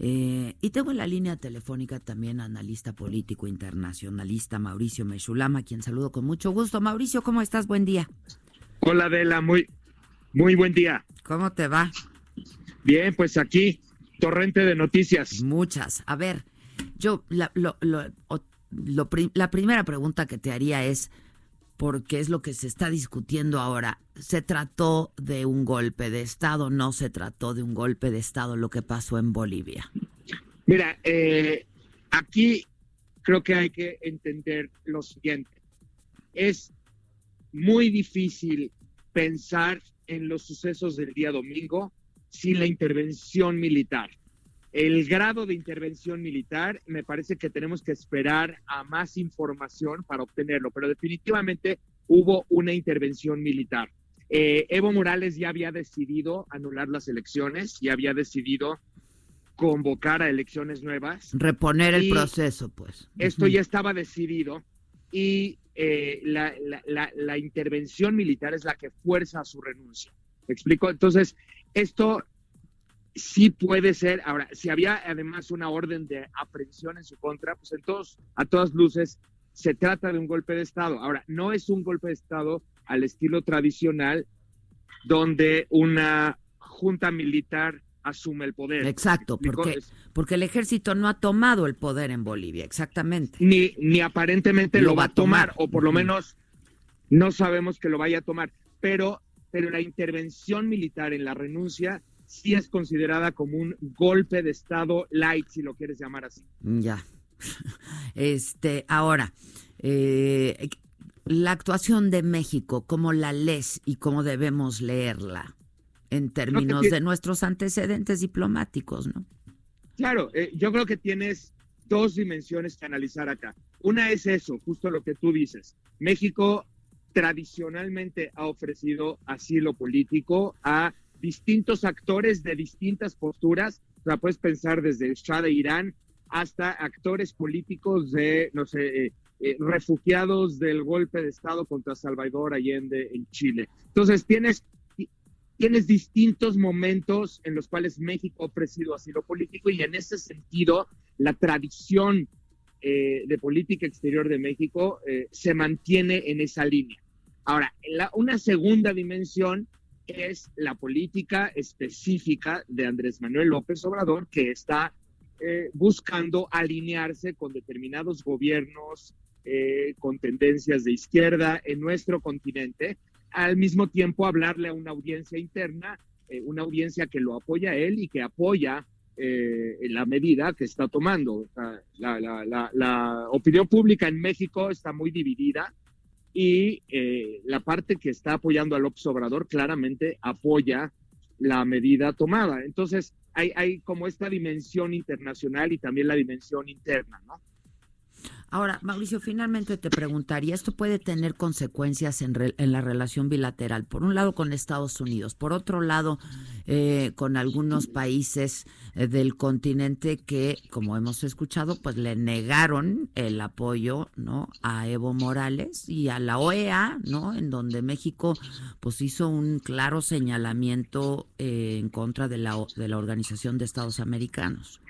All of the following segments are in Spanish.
Eh, y tengo en la línea telefónica también analista político internacionalista Mauricio Meshulama, quien saludo con mucho gusto. Mauricio, ¿cómo estás? Buen día. Hola Adela, muy, muy buen día. ¿Cómo te va? Bien, pues aquí, torrente de noticias. Muchas. A ver, yo la, lo- lo- o- lo pri- la primera pregunta que te haría es, porque es lo que se está discutiendo ahora, ¿se trató de un golpe de Estado? ¿No se trató de un golpe de Estado lo que pasó en Bolivia? Mira, eh, aquí creo que hay que entender lo siguiente. Es muy difícil pensar en los sucesos del día domingo sin la intervención militar. El grado de intervención militar, me parece que tenemos que esperar a más información para obtenerlo, pero definitivamente hubo una intervención militar. Eh, Evo Morales ya había decidido anular las elecciones, ya había decidido convocar a elecciones nuevas. Reponer el proceso, pues. Esto ya estaba decidido y eh, la, la- la- la intervención militar es la que fuerza a su renuncia. ¿Me explico? Entonces, esto sí puede ser. Ahora, si había además una orden de aprehensión en su contra, pues entonces, a todas luces, se trata de un golpe de Estado. Ahora, no es un golpe de Estado al estilo tradicional donde una junta militar asume el poder. Exacto, porque, porque el ejército no ha tomado el poder en Bolivia, exactamente. ni, ni aparentemente Lo lo, va a tomar, tomar. o por lo menos no sabemos que lo vaya a tomar. Pero, pero la intervención militar en la renuncia sí es considerada como un golpe de Estado light, si lo quieres llamar así. Ya. Este, ahora, eh, la actuación de México, ¿cómo la lees y cómo debemos leerla en términos que- de nuestros antecedentes diplomáticos, no? Claro, eh, yo creo que tienes dos dimensiones que analizar acá. Una es eso, justo lo que tú dices. México tradicionalmente ha ofrecido asilo político a distintos actores de distintas posturas. O sea, puedes pensar desde el Shah de Irán hasta actores políticos de, no sé, eh, eh, refugiados del golpe de Estado contra Salvador Allende en Chile. Entonces, tienes tienes distintos momentos en los cuales México ha ofrecido asilo político y en ese sentido la tradición eh, de política exterior de México se mantiene en esa línea. Ahora, una segunda dimensión es la política específica de Andrés Manuel López Obrador, que está eh, buscando alinearse con determinados gobiernos, eh, con tendencias de izquierda en nuestro continente, al mismo tiempo hablarle a una audiencia interna, eh, una audiencia que lo apoya él y que apoya eh, la medida que está tomando. La, la- la- la opinión pública en México está muy dividida y eh, la parte que está apoyando a López Obrador claramente apoya la medida tomada. Entonces, hay, hay como esta dimensión internacional y también la dimensión interna, ¿no? Ahora, Mauricio, finalmente te preguntaría, esto puede tener consecuencias en, en la relación bilateral, por un lado con Estados Unidos, por otro lado eh, con algunos países eh, del continente que, como hemos escuchado, pues le negaron el apoyo ¿no? a Evo Morales y a la OEA, ¿no? en donde México pues hizo un claro señalamiento eh, en contra de la, de la Organización de Estados Americanos.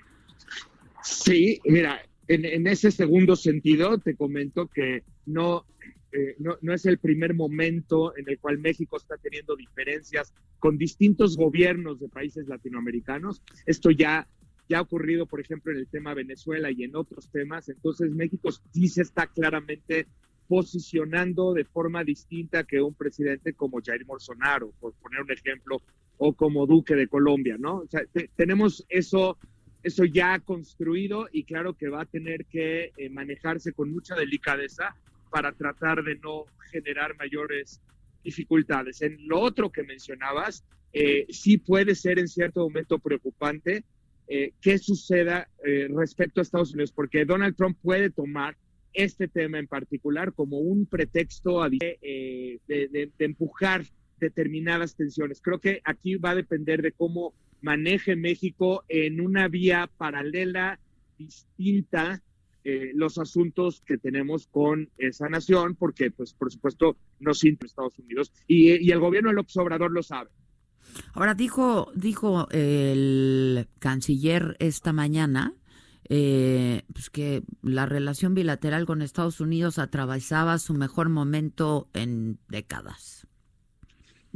Sí, mira, en, en ese segundo sentido te comento que no, eh, no, no es el primer momento en el cual México está teniendo diferencias con distintos gobiernos de países latinoamericanos. Esto ya, ya ha ocurrido, por ejemplo, en el tema Venezuela y en otros temas. Entonces México sí se está claramente posicionando de forma distinta que un presidente como Jair Bolsonaro, por poner un ejemplo, o como Duque de Colombia, ¿no? O sea, te- tenemos eso eso ya construido y claro que va a tener que eh, manejarse con mucha delicadeza para tratar de no generar mayores dificultades. En lo otro que mencionabas, eh, sí puede ser en cierto momento preocupante eh, qué suceda eh, respecto a Estados Unidos, porque Donald Trump puede tomar este tema en particular como un pretexto de, de, empujar determinadas tensiones. Creo que aquí va a depender de cómo maneje México en una vía paralela, distinta, los asuntos que tenemos con esa nación, porque, pues, por supuesto, no siente Estados Unidos y, el gobierno de López Obrador lo sabe. Ahora dijo, dijo el canciller esta mañana eh, pues que la relación bilateral con Estados Unidos atravesaba su mejor momento en décadas.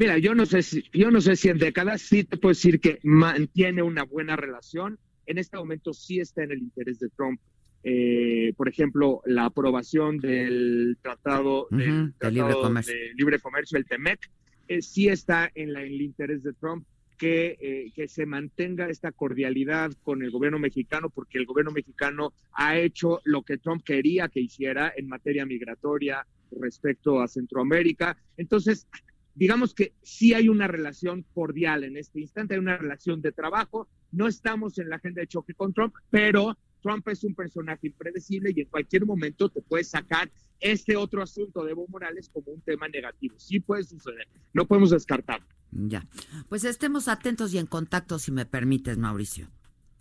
Mira, yo no sé si, yo no sé si en décadas sí te puedo decir que mantiene una buena relación. En este momento sí está en el interés de Trump. Eh, por ejemplo, la aprobación del tratado, de, libre comercio. de libre comercio, el TEMEC, eh, sí está en, el interés de Trump que, eh, que, se mantenga esta cordialidad con el gobierno mexicano, porque el gobierno mexicano ha hecho lo que Trump quería que hiciera en materia migratoria respecto a Centroamérica. Entonces, digamos que sí hay una relación cordial en este instante, hay una relación de trabajo. No estamos en la agenda de choque con Trump, pero Trump es un personaje impredecible y en cualquier momento te puede sacar este otro asunto de Evo Morales como un tema negativo. Sí puede suceder, no podemos descartarlo. Ya, pues estemos atentos y en contacto si me permites, Mauricio.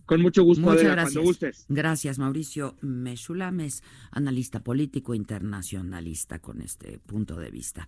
Con mucho gusto, Muchas gracias. cuando gustes. Gracias, Mauricio Mechulames, analista político internacionalista con este punto de vista.